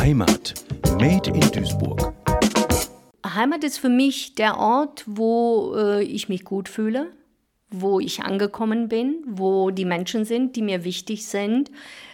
Heimat. Made in Duisburg. Heimat ist für mich der Ort, wo äh, ich mich gut fühle, wo ich angekommen bin, wo die Menschen sind, die mir wichtig sind.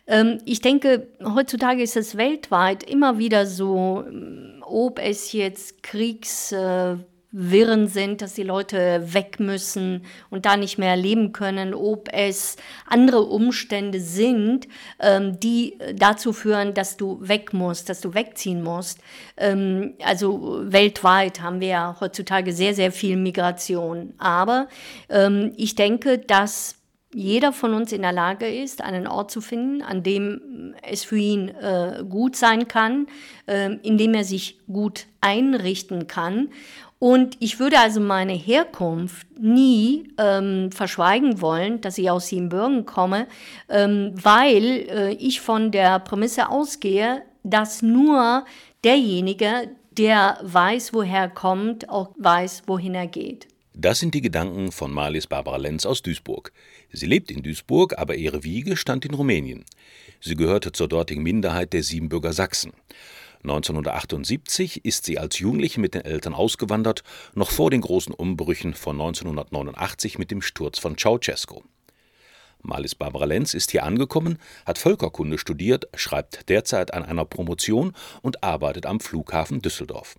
Ähm, ich denke, heutzutage ist es weltweit immer wieder so, ähm, ob es jetzt Kriegs... Äh, Wirren sind, dass die Leute weg müssen und da nicht mehr leben können, ob es andere Umstände sind, ähm, die dazu führen, dass du weg musst, dass du wegziehen musst. Ähm, also weltweit haben wir ja heutzutage sehr, sehr viel Migration. Aber ähm, ich denke, dass jeder von uns in der Lage ist, einen Ort zu finden, an dem es für ihn äh, gut sein kann, äh, in dem er sich gut einrichten kann. Und ich würde also meine Herkunft nie ähm, verschweigen wollen, dass ich aus Siebenbürgen komme, ähm, weil äh, ich von der Prämisse ausgehe, dass nur derjenige, der weiß, woher er kommt, auch weiß, wohin er geht. Das sind die Gedanken von Marlies Barbara Lenz aus Duisburg. Sie lebt in Duisburg, aber ihre Wiege stand in Rumänien. Sie gehörte zur dortigen Minderheit der Siebenbürger Sachsen. 1978 ist sie als Jugendliche mit den Eltern ausgewandert, noch vor den großen Umbrüchen von 1989 mit dem Sturz von Ceausescu. Malis Barbara Lenz ist hier angekommen, hat Völkerkunde studiert, schreibt derzeit an einer Promotion und arbeitet am Flughafen Düsseldorf.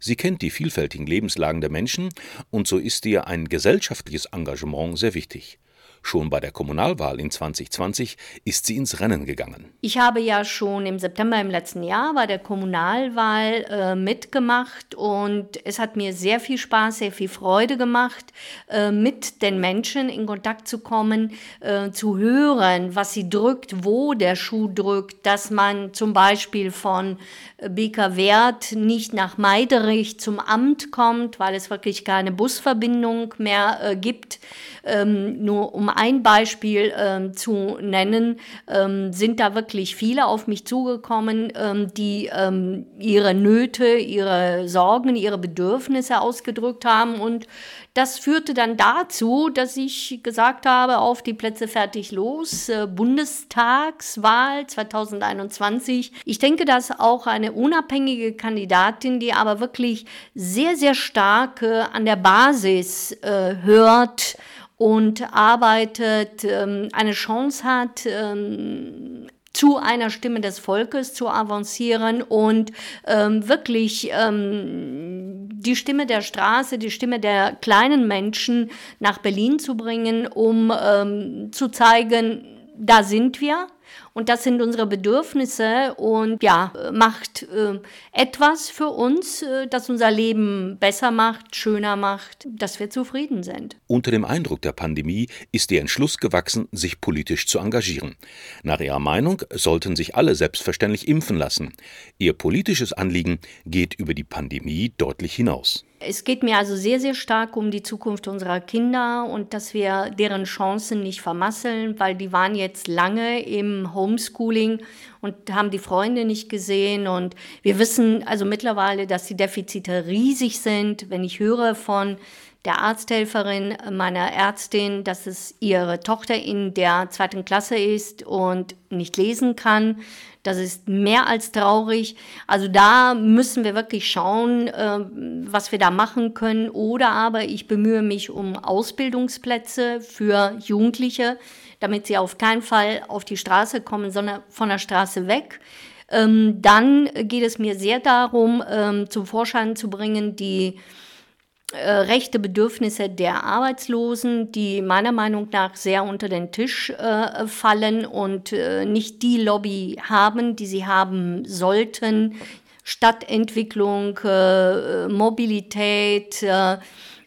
Sie kennt die vielfältigen Lebenslagen der Menschen und so ist ihr ein gesellschaftliches Engagement sehr wichtig. Schon bei der Kommunalwahl in 2020 ist sie ins Rennen gegangen. Ich habe ja schon im September im letzten Jahr bei der Kommunalwahl äh, mitgemacht und es hat mir sehr viel Spaß, sehr viel Freude gemacht, äh, mit den Menschen in Kontakt zu kommen, äh, zu hören, was sie drückt, wo der Schuh drückt, dass man zum Beispiel von Beker Wert nicht nach Meiderich zum Amt kommt, weil es wirklich keine Busverbindung mehr äh, gibt. Ähm, nur um ein Beispiel ähm, zu nennen, ähm, sind da wirklich viele auf mich zugekommen, ähm, die ähm, ihre Nöte, ihre Sorgen, ihre Bedürfnisse ausgedrückt haben. Und das führte dann dazu, dass ich gesagt habe, auf die Plätze fertig los, äh, Bundestagswahl 2021. Ich denke, dass auch eine unabhängige Kandidatin, die aber wirklich sehr, sehr stark äh, an der Basis äh, hört, und arbeitet, ähm, eine Chance hat, ähm, zu einer Stimme des Volkes zu avancieren und ähm, wirklich ähm, die Stimme der Straße, die Stimme der kleinen Menschen nach Berlin zu bringen, um ähm, zu zeigen, da sind wir und das sind unsere Bedürfnisse und ja, macht äh, etwas für uns, äh, das unser Leben besser macht, schöner macht, dass wir zufrieden sind. Unter dem Eindruck der Pandemie ist der Entschluss gewachsen, sich politisch zu engagieren. Nach ihrer Meinung sollten sich alle selbstverständlich impfen lassen. Ihr politisches Anliegen geht über die Pandemie deutlich hinaus. Es geht mir also sehr, sehr stark um die Zukunft unserer Kinder und dass wir deren Chancen nicht vermasseln, weil die waren jetzt lange im Homeschooling und haben die Freunde nicht gesehen. Und wir wissen also mittlerweile, dass die Defizite riesig sind. Wenn ich höre von der Arzthelferin meiner Ärztin, dass es ihre Tochter in der zweiten Klasse ist und nicht lesen kann. Das ist mehr als traurig. Also da müssen wir wirklich schauen, äh, was wir da machen können. Oder aber ich bemühe mich um Ausbildungsplätze für Jugendliche, damit sie auf keinen Fall auf die Straße kommen, sondern von der Straße weg. Ähm, dann geht es mir sehr darum, ähm, zum Vorschein zu bringen, die äh, rechte Bedürfnisse der Arbeitslosen, die meiner Meinung nach sehr unter den Tisch äh, fallen und äh, nicht die Lobby haben, die sie haben sollten. Stadtentwicklung, äh, Mobilität, äh,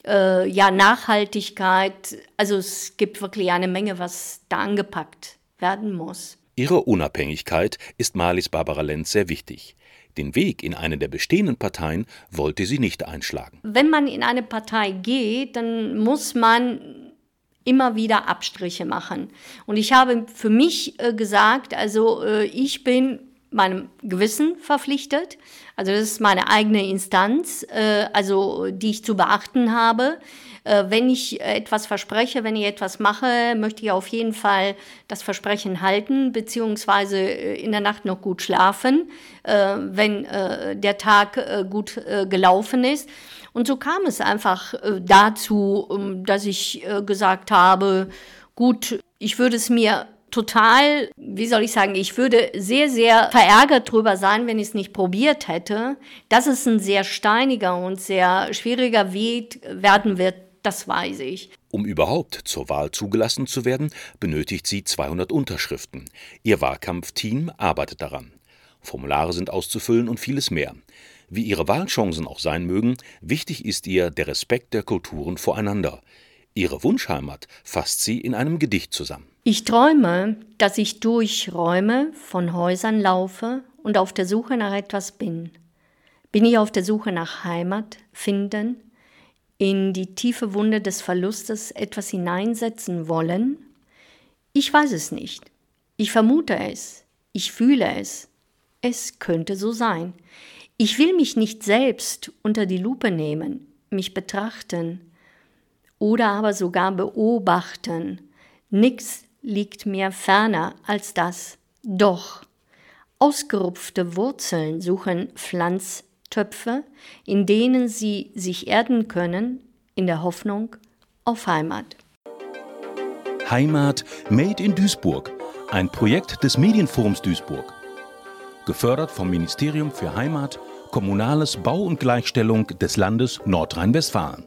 äh, ja, Nachhaltigkeit. Also es gibt wirklich eine Menge, was da angepackt werden muss. Ihre Unabhängigkeit ist Marlies Barbara Lenz sehr wichtig. Den Weg in eine der bestehenden Parteien wollte sie nicht einschlagen. Wenn man in eine Partei geht, dann muss man immer wieder Abstriche machen. Und ich habe für mich äh, gesagt, also äh, ich bin meinem Gewissen verpflichtet. Also das ist meine eigene Instanz, äh, also die ich zu beachten habe. Äh, wenn ich etwas verspreche, wenn ich etwas mache, möchte ich auf jeden Fall das Versprechen halten, beziehungsweise äh, in der Nacht noch gut schlafen, äh, wenn äh, der Tag äh, gut gelaufen ist. Und so kam es einfach dazu, ähm, dass ich gesagt habe, gut, ich würde es mir total, wie soll ich sagen, ich würde sehr, sehr verärgert drüber sein, wenn ich es nicht probiert hätte. Dass es ein sehr steiniger und sehr schwieriger Weg werden wird, das weiß ich. Um überhaupt zur Wahl zugelassen zu werden, benötigt sie 200 Unterschriften. Ihr Wahlkampfteam arbeitet daran. Formulare sind auszufüllen und vieles mehr. Wie ihre Wahlchancen auch sein mögen, wichtig ist ihr der Respekt der Kulturen voreinander. Ihre Wunschheimat fasst sie in einem Gedicht zusammen. Ich träume, dass ich durch Räume von Häusern laufe und auf der Suche nach etwas bin. Bin ich auf der Suche nach Heimat, finden, in die tiefe Wunde des Verlustes etwas hineinsetzen wollen? Ich weiß es nicht. Ich vermute es. Ich fühle es. Es könnte so sein. Ich will mich nicht selbst unter die Lupe nehmen, mich betrachten, oder aber sogar beobachten. Nix liegt mir ferner als das. Doch ausgerupfte Wurzeln suchen Pflanztöpfe, in denen sie sich erden können, in der Hoffnung auf Heimat. Heimat Made in Duisburg, ein Projekt des Medienforums Duisburg. Gefördert vom Ministerium für Heimat, Kommunales Bau und Gleichstellung des Landes Nordrhein-Westfalen.